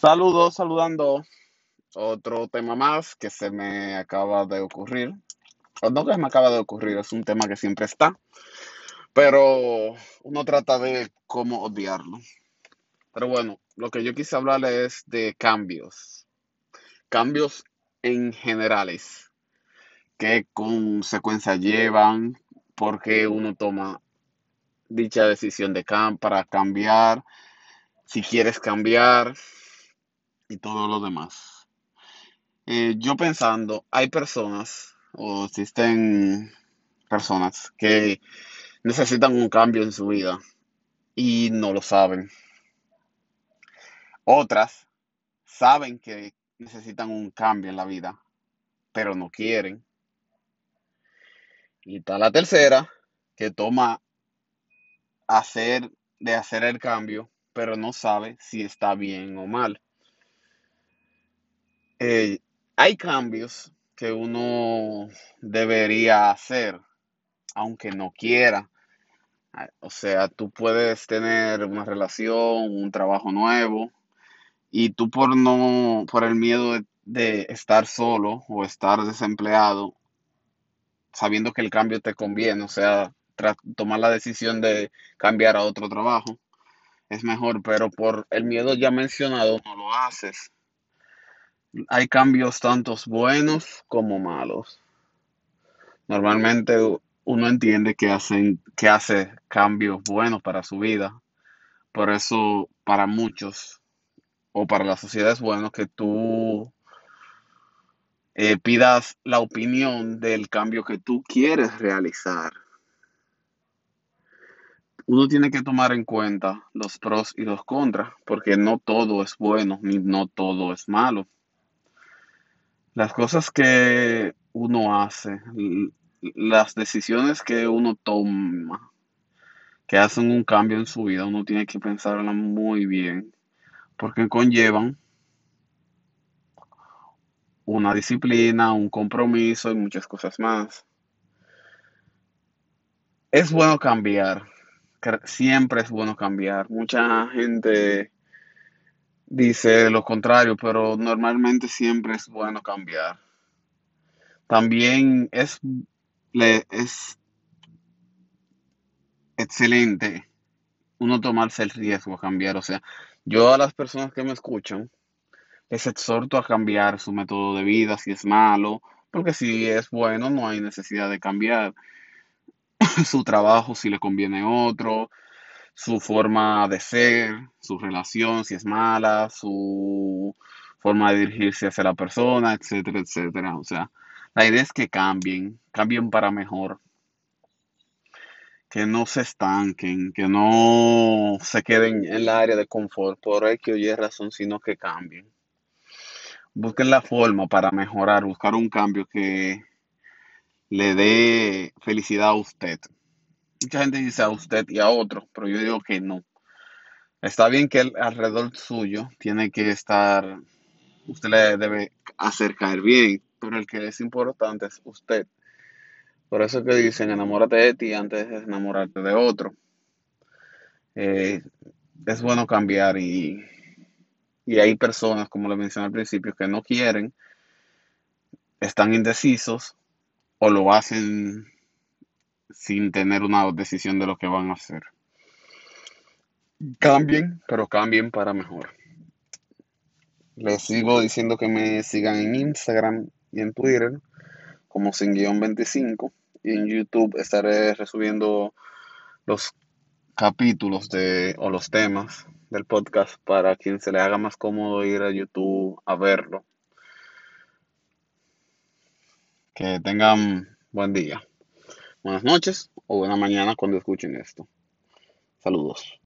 Saludos, saludando. Otro tema más que se me acaba de ocurrir. O no que se me acaba de ocurrir, es un tema que siempre está. Pero uno trata de cómo odiarlo. Pero bueno, lo que yo quise hablarle es de cambios. Cambios en generales. ¿Qué consecuencias llevan? ¿Por qué uno toma dicha decisión de cam para cambiar? Si quieres cambiar y todo lo demás. Eh, yo pensando, hay personas o existen personas que necesitan un cambio en su vida y no lo saben. Otras saben que necesitan un cambio en la vida, pero no quieren. Y está la tercera, que toma hacer de hacer el cambio, pero no sabe si está bien o mal. Eh, hay cambios que uno debería hacer, aunque no quiera. Ah, o sea, tú puedes tener una relación, un trabajo nuevo, y tú por no, por el miedo de, de estar solo o estar desempleado, sabiendo que el cambio te conviene, o sea, tomar la decisión de cambiar a otro trabajo, es mejor, pero por el miedo ya mencionado no lo haces. Hay cambios tantos buenos como malos. Normalmente uno entiende que hacen que hace cambios buenos para su vida. Por eso para muchos o para la sociedad es bueno que tú eh, pidas la opinión del cambio que tú quieres realizar. Uno tiene que tomar en cuenta los pros y los contras, porque no todo es bueno ni no todo es malo. Las cosas que uno hace, las decisiones que uno toma, que hacen un cambio en su vida, uno tiene que pensarla muy bien, porque conllevan una disciplina, un compromiso y muchas cosas más. Es bueno cambiar, siempre es bueno cambiar. Mucha gente dice lo contrario, pero normalmente siempre es bueno cambiar. También es, es excelente uno tomarse el riesgo a cambiar. O sea, yo a las personas que me escuchan les exhorto a cambiar su método de vida si es malo, porque si es bueno no hay necesidad de cambiar su trabajo si le conviene otro, su forma de ser, su relación si es mala, su forma de dirigirse hacia la persona, etcétera, etcétera. O sea, la idea es que cambien, cambien para mejor, que no se estanquen, que no se queden en la área de confort por hay que oye razón, sino que cambien. Busquen la forma para mejorar, buscar un cambio que le dé felicidad a usted. Mucha gente dice a usted y a otro, pero yo digo que no. Está bien que alrededor suyo tiene que estar, usted le debe hacer caer bien, pero el que es importante es usted. Por eso que dicen, enamórate de ti antes de enamorarte de otro. Eh, es bueno cambiar y, y hay personas, como le mencioné al principio, que no quieren, están indecisos o lo hacen sin tener una decisión de lo que van a hacer. Cambien, pero cambien para mejor. Les sigo diciendo que me sigan en Instagram y en Twitter como sin 25 y en YouTube estaré resubiendo los capítulos de o los temas del podcast para quien se le haga más cómodo ir a YouTube a verlo. Que tengan buen día buenas noches o buena mañana cuando escuchen esto. Saludos.